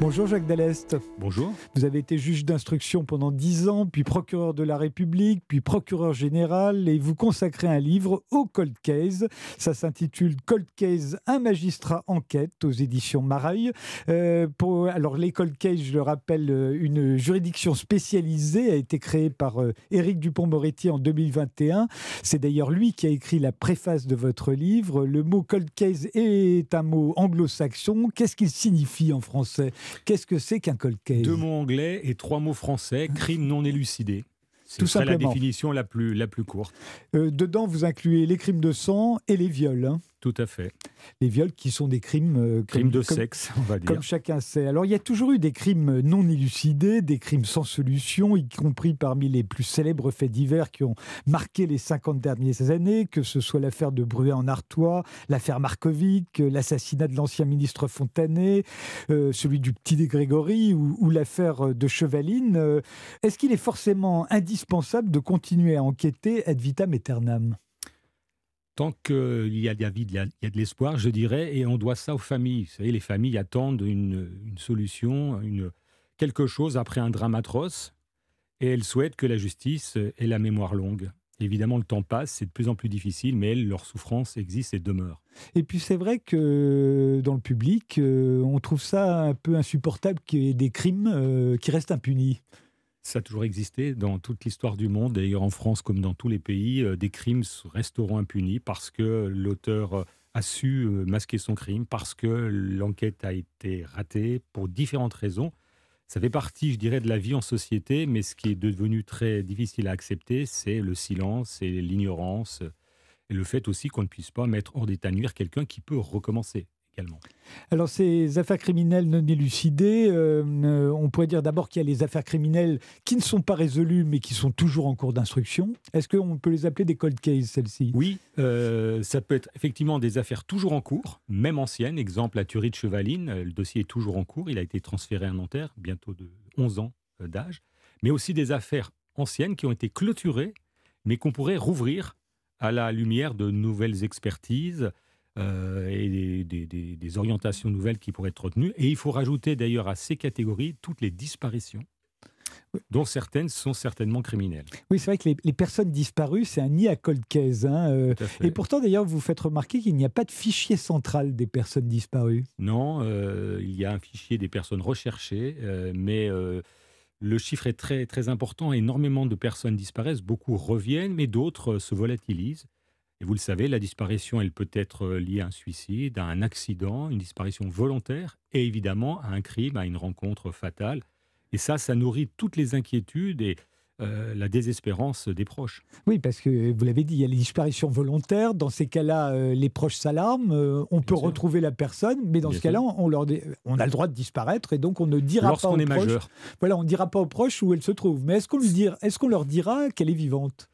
Bonjour Jacques Dallest. Bonjour. Vous avez été juge d'instruction pendant dix ans, puis procureur de la République, puis procureur général, et vous consacrez un livre au Cold Case. Ça s'intitule Cold Case, un magistrat enquête aux éditions Mareuil. Euh, pour, alors les Cold Case, je le rappelle, euh, une juridiction spécialisée a été créée par euh, Éric Dupont-Moretti en 2021. C'est d'ailleurs lui qui a écrit la préface de votre livre. Le mot Cold Case est un mot anglo-saxon. Qu'est-ce qu'il signifie en français? Qu'est-ce que c'est qu'un cold case Deux mots anglais et trois mots français, crime non élucidé. C'est la définition la plus, la plus courte. Euh, dedans, vous incluez les crimes de sang et les viols. Hein. Tout à fait. Les viols qui sont des crimes... Euh, crimes de sexe, on va dire. Comme chacun sait. Alors, il y a toujours eu des crimes non élucidés, des crimes sans solution, y compris parmi les plus célèbres faits divers qui ont marqué les 50 dernières années, que ce soit l'affaire de Bruet en Artois, l'affaire Markovic, l'assassinat de l'ancien ministre Fontanet, euh, celui du petit de Grégory ou, ou l'affaire de Chevaline. Est-ce qu'il est forcément indispensable indispensable de continuer à enquêter ad vitam aeternam? Tant qu'il y a de la vie, il y a, de l'espoir, je dirais, et on doit ça aux familles. Vous savez, les familles attendent une, solution, une, quelque chose après un drame atroce, et elles souhaitent que la justice ait la mémoire longue. Évidemment, le temps passe, c'est de plus en plus difficile, mais elles, leur souffrance existe et demeure. Et puis c'est vrai que dans le public, euh, on trouve ça un peu insupportable qu'il y ait des crimes euh, qui restent impunis. Ça a toujours existé dans toute l'histoire du monde, d'ailleurs en France comme dans tous les pays, euh, des crimes resteront impunis parce que l'auteur euh, a su euh, masquer son crime, parce que l'enquête a été ratée pour différentes raisons. Ça fait partie, je dirais, de la vie en société, mais ce qui est devenu très difficile à accepter, c'est le silence et l'ignorance, et le fait aussi qu'on ne puisse pas mettre hors d'état nuire quelqu'un qui peut recommencer. Alors ces affaires criminelles non élucidées, euh, euh, on pourrait dire d'abord qu'il y a les affaires criminelles qui ne sont pas résolues mais qui sont toujours en cours d'instruction. Est-ce qu'on peut les appeler des cold cases, celles-ci? Oui, euh, ça peut être effectivement des affaires toujours en cours, même anciennes. Exemple, la tuerie de Chevaline, le dossier est toujours en cours, il a été transféré à Nanterre, bientôt de 11 ans d'âge. Mais aussi des affaires anciennes qui ont été clôturées, mais qu'on pourrait rouvrir à la lumière de nouvelles expertises, euh, et des, orientations nouvelles qui pourraient être retenues. Et il faut rajouter d'ailleurs à ces catégories toutes les disparitions dont certaines sont certainement criminelles. Oui, c'est vrai que les, personnes disparues, c'est un nid à cold case. Hein, euh. et pourtant, d'ailleurs, vous faites remarquer qu'il n'y a pas de fichier central des personnes disparues. Non, euh, il y a un fichier des personnes recherchées, mais le chiffre est très, très important. Énormément de personnes disparaissent, beaucoup reviennent, mais d'autres se volatilisent. Et vous le savez, la disparition, elle peut être euh, liée à un suicide, à un accident, une disparition volontaire, et évidemment à un crime, à une rencontre fatale. Et ça, ça nourrit toutes les inquiétudes et euh, la désespérance des proches. Oui, parce que vous l'avez dit, il y a les disparitions volontaires. Dans ces cas-là, euh, les proches s'alarment. on peut retrouver la personne, mais dans ce cas-là, on, leur on a le droit de disparaître et donc on ne dira pas aux est proches. Majeur. Voilà, on ne dira pas aux proches où elle se trouve. Mais est-ce qu'on est qu'on leur dira qu'elle est vivante?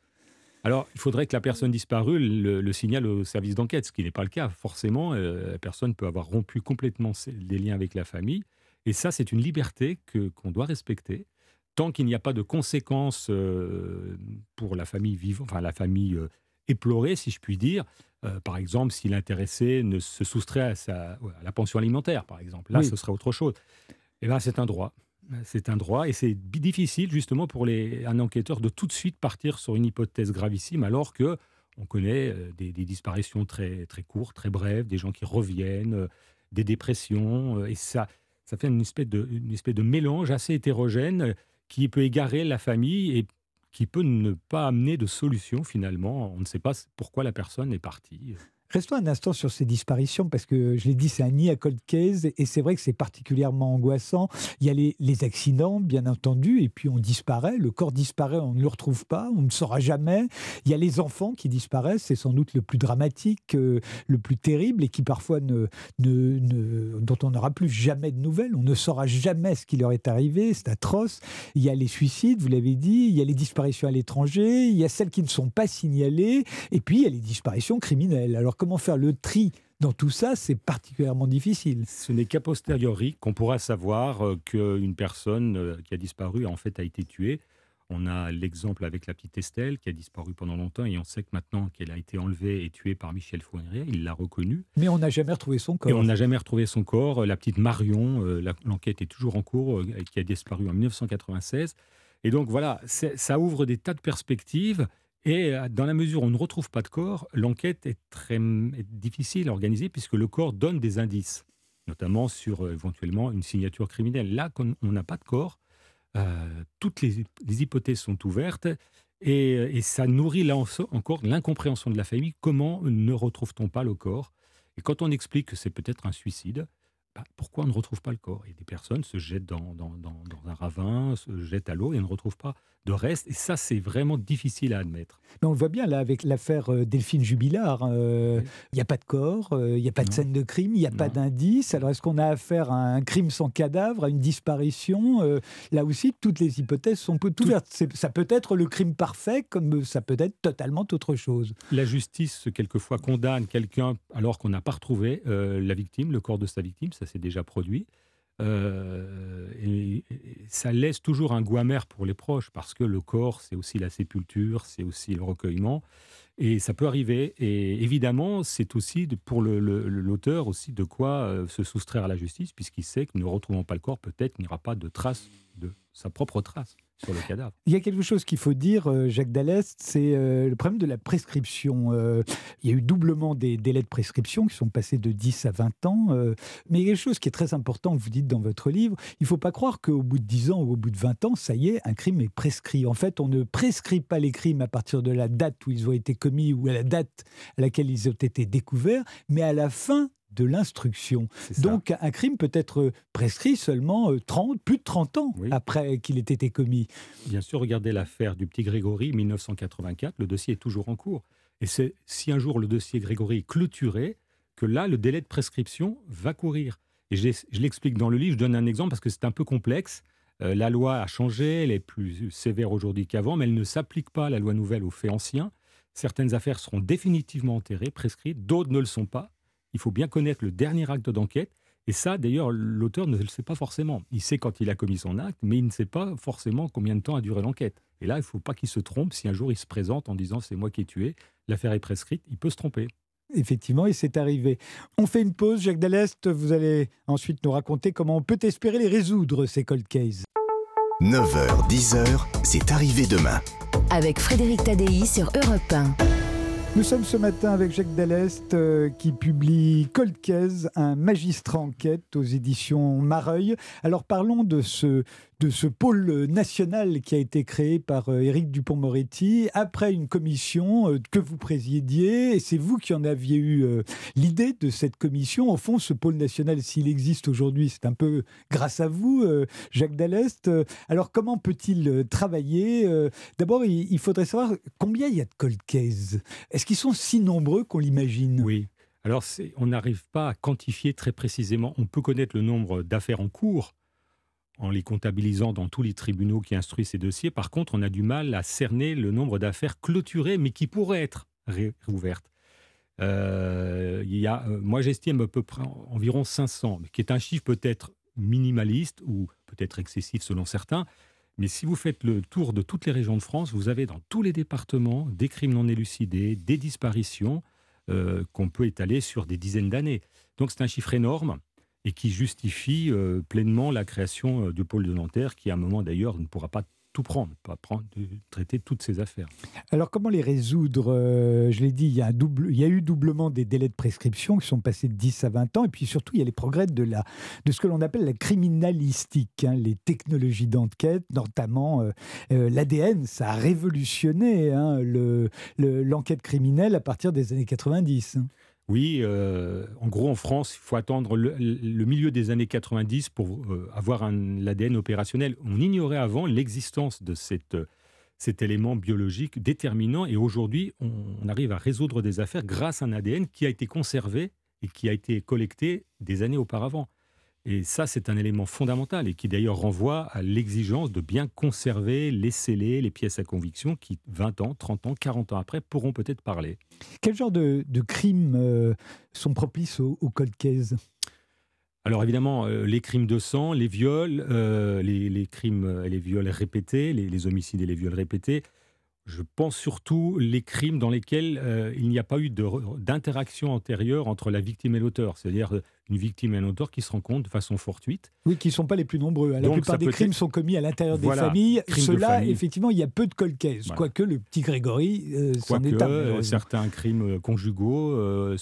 Alors, il faudrait que la personne disparue le, signale au service d'enquête, ce qui n'est pas le cas. Forcément, euh, la personne peut avoir rompu complètement les liens avec la famille. Et ça, c'est une liberté que, qu'on doit respecter. Tant qu'il n'y a pas de conséquences euh, pour la famille vivante, enfin la famille euh, éplorée, si je puis dire. par exemple, si l'intéressé ne se soustrait à, sa, la pension alimentaire, par exemple. Là, ce serait autre chose. Et eh bien, c'est un droit. C'est un droit et c'est difficile justement pour un enquêteur de tout de suite partir sur une hypothèse gravissime alors que on connaît euh, des, disparitions très, très courtes, très brèves, des gens qui reviennent, euh, des dépressions euh, et ça, ça fait une espèce de mélange assez hétérogène qui peut égarer la famille et qui peut ne pas amener de solution finalement. On ne sait pas pourquoi la personne est partie. Restons un instant sur ces disparitions, parce que je l'ai dit, c'est un nid à cold case, et c'est vrai que c'est particulièrement angoissant. Il y a les, accidents, bien entendu, et puis on disparaît, le corps disparaît, on ne le retrouve pas, on ne saura jamais. Il y a les enfants qui disparaissent, c'est sans doute le plus dramatique, euh, le plus terrible, et qui parfois ne, dont on n'aura plus jamais de nouvelles, on ne saura jamais ce qui leur est arrivé, c'est atroce. Il y a les suicides, vous l'avez dit, il y a les disparitions à l'étranger, il y a celles qui ne sont pas signalées, et puis il y a les disparitions criminelles. Alors comment faire le tri dans tout ça, c'est particulièrement difficile. Ce n'est qu'à posteriori qu'on pourra savoir euh, qu'une personne euh, qui a disparu en fait a été tuée. On a l'exemple avec la petite Estelle qui a disparu pendant longtemps et on sait que maintenant qu'elle a été enlevée et tuée par Michel Fournier, il l'a reconnue. Mais on n'a jamais retrouvé son corps. Et on n'a jamais retrouvé son corps. La petite Marion, euh, l'enquête est toujours en cours, euh, qui a disparu en 1996. Et donc voilà, ça ouvre des tas de perspectives. Et euh, dans la mesure où on ne retrouve pas de corps, l'enquête est très difficile à organiser puisque le corps donne des indices, notamment sur éventuellement une signature criminelle. Là, quand on n'a pas de corps, euh, toutes les, hypothèses sont ouvertes et, ça nourrit là encore l'incompréhension de la famille. Comment ne retrouve-t-on pas le corps? Et quand on explique que c'est peut-être un suicide, bah, pourquoi on ne retrouve pas le corps Et des personnes se jettent dans, dans, un ravin, se jettent à l'eau et on ne retrouve pas de reste. Et ça, c'est vraiment difficile à admettre. Mais on le voit bien là avec l'affaire euh, Delphine Jubilard. Euh, il n'y a pas de corps, euh, il n'y a pas de scène de crime, il n'y a pas d'indice. Alors est-ce qu'on a affaire à un crime sans cadavre, à une disparition Là aussi, toutes les hypothèses sont peu ouvertes. Ça peut être le crime parfait, comme ça peut être totalement autre chose. La justice, quelquefois, condamne quelqu'un alors qu'on n'a pas retrouvé la victime, le corps de sa victime. Ça s'est déjà produit. Euh, et, ça laisse toujours un goût amer pour les proches parce que le corps, c'est aussi la sépulture, c'est aussi le recueillement. Et ça peut arriver. Et évidemment, c'est aussi pour l'auteur aussi de quoi euh, se soustraire à la justice, puisqu'il sait que ne retrouvant pas le corps, peut-être n'y aura pas de trace de sa propre trace sur le cadavre. Il y a quelque chose qu'il faut dire, euh, Jacques Dallest, c'est euh, le problème de la prescription. Euh, il y a eu doublement des délais de prescription qui sont passés de 10 à 20 ans. mais il y a quelque chose qui est très important, vous dites dans votre livre, il ne faut pas croire qu'au bout de 10 ans ou au bout de 20 ans, ça y est, un crime est prescrit. En fait, on ne prescrit pas les crimes à partir de la date où ils ont été commis ou à la date à laquelle ils ont été découverts, mais à la fin de l'instruction. Donc un crime peut être prescrit seulement 30, euh, plus de 30 ans après qu'il ait été commis. Bien sûr, regardez l'affaire du petit Grégory, 1984, le dossier est toujours en cours. Et c'est si un jour le dossier Grégory est clôturé, que là, le délai de prescription va courir. Et je, l'explique dans le livre, je donne un exemple parce que c'est un peu complexe. Euh, la loi a changé, elle est plus sévère aujourd'hui qu'avant, mais elle ne s'applique pas, la loi nouvelle, aux faits anciens. Certaines affaires seront définitivement enterrées, prescrites, d'autres ne le sont pas il faut bien connaître le dernier acte d'enquête. Et ça, d'ailleurs, l'auteur ne le sait pas forcément. Il sait quand il a commis son acte, mais il ne sait pas forcément combien de temps a duré l'enquête. Et là, il ne faut pas qu'il se trompe. Si un jour il se présente en disant c'est moi qui ai tué, l'affaire est prescrite, il peut se tromper. Effectivement, et c'est arrivé. On fait une pause, Jacques Dallest. Vous allez ensuite nous raconter comment on peut espérer les résoudre, ces cold cases. 9h, 10h, c'est arrivé demain. Avec Frédéric Tadei sur Europe 1. Nous sommes ce matin avec Jacques Dallest euh, qui publie Cold Case, un magistrat enquête aux éditions Mareuil. Alors parlons de ce de ce pôle national qui a été créé par euh, Éric Dupont-Moretti après une commission euh, que vous présidiez. Et c'est vous qui en aviez eu euh, l'idée de cette commission. Au fond, ce pôle national, s'il existe aujourd'hui, c'est un peu grâce à vous, Jacques Dallest. Alors, comment peut-il travailler D'abord, il faudrait savoir combien il y a de cold cases. Est-ce qu'ils sont si nombreux qu'on l'imagine? Oui. Alors, on n'arrive pas à quantifier très précisément. On peut connaître le nombre d'affaires en cours, en les comptabilisant dans tous les tribunaux qui instruisent ces dossiers. Par contre, on a du mal à cerner le nombre d'affaires clôturées, mais qui pourraient être réouvertes. Euh, y a, euh, moi, j'estime à peu près environ 500, qui est un chiffre peut-être minimaliste ou peut-être excessif selon certains. Mais si vous faites le tour de toutes les régions de France, vous avez dans tous les départements des crimes non élucidés, des disparitions euh, qu'on peut étaler sur des dizaines d'années. Donc c'est un chiffre énorme et qui justifie euh, pleinement la création euh, du pôle de Nanterre, qui à un moment d'ailleurs ne pourra pas tout prendre, pas prendre, traiter toutes ces affaires. Alors comment les résoudre euh, Je l'ai dit, il y, a eu doublement des délais de prescription qui sont passés de 10 à 20 ans, et puis surtout il y a les progrès de ce que l'on appelle la criminalistique, hein, les technologies d'enquête, notamment l'ADN, ça a révolutionné hein, l'enquête criminelle à partir des années 90. Oui, euh, en gros, en France, il faut attendre le, milieu des années 90 pour euh, avoir l'ADN opérationnel. On ignorait avant l'existence de cet élément biologique déterminant et aujourd'hui, on, arrive à résoudre des affaires grâce à un ADN qui a été conservé et qui a été collecté des années auparavant. Et ça, c'est un élément fondamental et qui d'ailleurs renvoie à l'exigence de bien conserver les scellés, les pièces à conviction qui, 20 ans, 30 ans, 40 ans après, pourront peut-être parler. Quel genre de, crimes euh, sont propices au, cold case alors évidemment, euh, les crimes de sang, les viols, euh, les, crimes et les viols répétés, les, homicides et les viols répétés, je pense surtout les crimes dans lesquels euh, il n'y a pas eu d'interaction antérieure entre la victime et l'auteur, c'est-à-dire euh, une victime et un auteur qui se rencontrent de façon fortuite. Oui, qui ne sont pas les plus nombreux. La plupart des crimes sont commis à l'intérieur des familles. Ceux-là, effectivement, il y a peu de cold case, quoique le petit Grégory euh, s'en est un. certains crimes conjugaux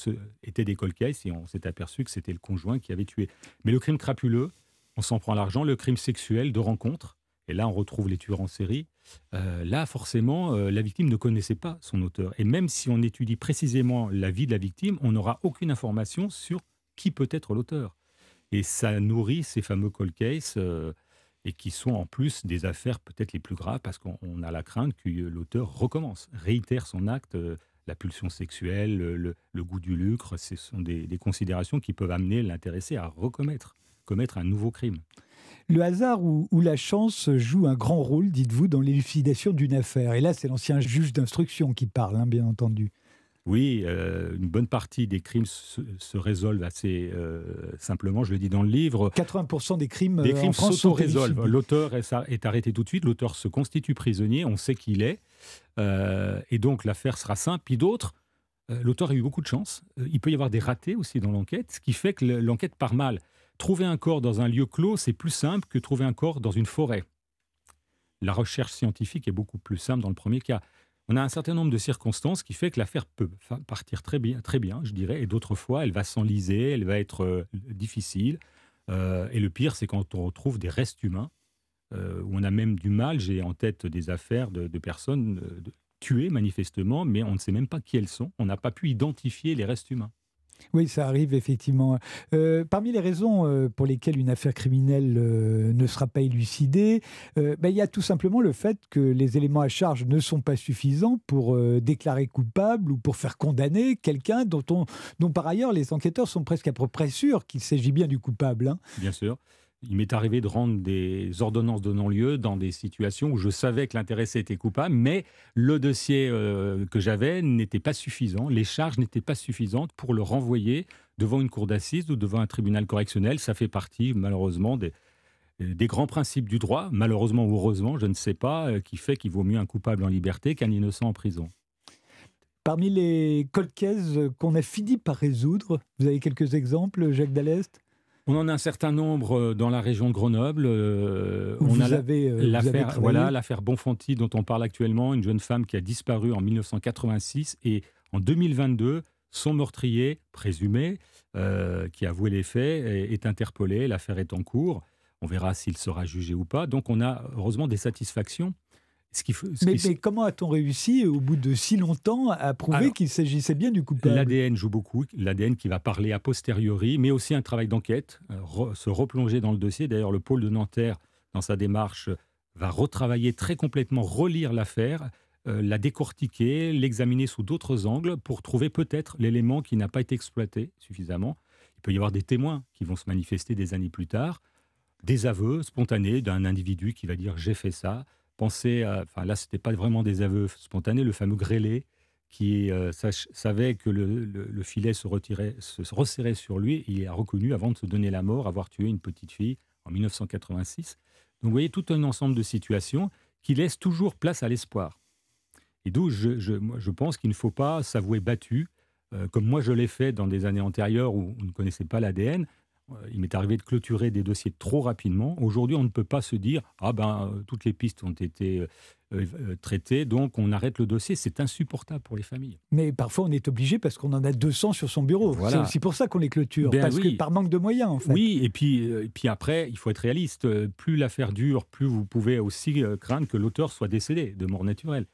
étaient des cold cases et on s'est aperçu que c'était le conjoint qui avait tué. Mais le crime crapuleux, on s'en prend l'argent, le crime sexuel de rencontre, et là on retrouve les tueurs en série, euh, là forcément euh, la victime ne connaissait pas son auteur. Et même si on étudie précisément la vie de la victime, on n'aura aucune information sur qui peut être l'auteur. Et ça nourrit ces fameux cold cases, euh, et qui sont en plus des affaires peut-être les plus graves, parce qu'on a la crainte que l'auteur recommence, réitère son acte. la pulsion sexuelle, le, goût du lucre, ce sont des, des considérations qui peuvent amener l'intéressé à recommettre, commettre un nouveau crime. Le hasard ou, la chance joue un grand rôle, dites-vous, dans l'élucidation d'une affaire. Et là, c'est l'ancien juge d'instruction qui parle, hein, bien entendu. Oui, euh, une bonne partie des crimes se, résolvent assez euh, simplement, je le dis dans le livre. 80% des crimes, des euh, crimes s'auto-résolvent. L'auteur est, est, arrêté tout de suite, l'auteur se constitue prisonnier, on sait qui il est, et donc l'affaire sera simple. Puis d'autres, l'auteur a eu beaucoup de chance. il peut y avoir des ratés aussi dans l'enquête, ce qui fait que l'enquête part mal. Trouver un corps dans un lieu clos, c'est plus simple que trouver un corps dans une forêt. La recherche scientifique est beaucoup plus simple dans le premier cas. On a un certain nombre de circonstances qui fait que l'affaire peut partir très bien, très bien, je dirais, et d'autres fois, elle va s'enliser, elle va être euh, difficile. Euh, et le pire, c'est quand on retrouve des restes humains, euh, où on a même du mal. J'ai en tête des affaires de, personnes tuées manifestement, mais on ne sait même pas qui elles sont. On n'a pas pu identifier les restes humains. Oui, ça arrive effectivement. Euh, parmi les raisons euh, pour lesquelles une affaire criminelle euh, ne sera pas élucidée, ben, il y a tout simplement le fait que les éléments à charge ne sont pas suffisants pour déclarer coupable ou pour faire condamner quelqu'un dont, dont par ailleurs les enquêteurs sont presque à peu près sûrs qu'il s'agit bien du coupable. Hein. Bien sûr. Il m'est arrivé de rendre des ordonnances de non-lieu dans des situations où je savais que l'intéressé était coupable, mais le dossier euh, que j'avais n'était pas suffisant, les charges n'étaient pas suffisantes pour le renvoyer devant une cour d'assises ou devant un tribunal correctionnel. Ça fait partie, malheureusement, des, des grands principes du droit, malheureusement ou heureusement, je ne sais pas, euh, qui fait qu'il vaut mieux un coupable en liberté qu'un innocent en prison. Parmi les cold qu'on a fini par résoudre, vous avez quelques exemples, Jacques Dallest? On en a un certain nombre euh, dans la région de Grenoble. Euh, on a euh, l'affaire, voilà, l'affaire Bonfanti dont on parle actuellement, une jeune femme qui a disparu en 1986 et en 2022, son meurtrier présumé, qui a avoué les faits, est interpellé. L'affaire est en cours. On verra s'il sera jugé ou pas. Donc on a heureusement des satisfactions mais, comment a-t-on réussi, au bout de si longtemps, à prouver qu'il s'agissait bien du coupable? L'ADN joue beaucoup, l'ADN qui va parler a posteriori, mais aussi un travail d'enquête, euh, se replonger dans le dossier. D'ailleurs, le pôle de Nanterre, dans sa démarche, va retravailler très complètement, relire l'affaire, euh, la décortiquer, l'examiner sous d'autres angles pour trouver peut-être l'élément qui n'a pas été exploité suffisamment. Il peut y avoir des témoins qui vont se manifester des années plus tard, des aveux spontanés d'un individu qui va dire j'ai fait ça, Pensez à, enfin là, c'était pas vraiment des aveux spontanés, le fameux grêlé qui euh, savait que le, filet se, retirait, se, resserrait sur lui, il a reconnu, avant de se donner la mort, avoir tué une petite fille en 1986. Donc vous voyez tout un ensemble de situations qui laissent toujours place à l'espoir. Et d'où je, pense qu'il ne faut pas s'avouer battu, euh, comme moi je l'ai fait dans des années antérieures où on ne connaissait pas l'ADN. Euh, il m'est arrivé de clôturer des dossiers trop rapidement. Aujourd'hui, on ne peut pas se dire ah ben euh, toutes les pistes ont été euh, traitées, donc on arrête le dossier. C'est insupportable pour les familles. Mais parfois, on est obligé parce qu'on en a 200 sur son bureau. C'est aussi pour ça qu'on les clôture, ben parce que par manque de moyens. En fait. Oui, et puis, et puis après, il faut être réaliste. Plus l'affaire dure, plus vous pouvez aussi craindre que l'auteur soit décédé de mort naturelle.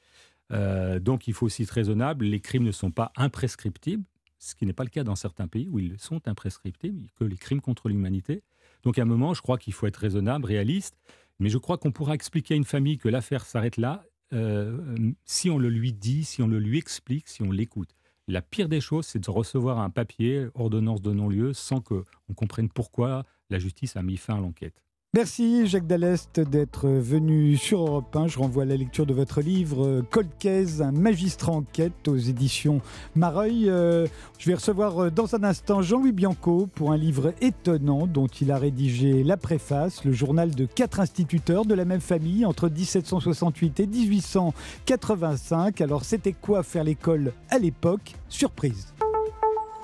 donc il faut aussi être raisonnable. Les crimes ne sont pas imprescriptibles ce qui n'est pas le cas dans certains pays où ils sont imprescriptibles, que les crimes contre l'humanité. Donc à un moment, je crois qu'il faut être raisonnable, réaliste, mais je crois qu'on pourra expliquer à une famille que l'affaire s'arrête là euh, si on le lui dit, si on le lui explique, si on l'écoute. La pire des choses, c'est de recevoir un papier, ordonnance de non-lieu, sans qu'on comprenne pourquoi la justice a mis fin à l'enquête. Merci Jacques Dallest d'être venu sur Europe 1. Je renvoie à la lecture de votre livre Cold Case, un magistrat en quête aux éditions Mareuil. Euh, je vais recevoir euh, dans un instant Jean-Louis Bianco pour un livre étonnant dont il a rédigé la préface, le journal de quatre instituteurs de la même famille entre 1768 et 1885. Alors c'était quoi faire l'école à l'époque? Surprise.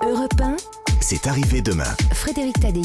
Europe 1, C'est arrivé demain. Frédéric Tadei.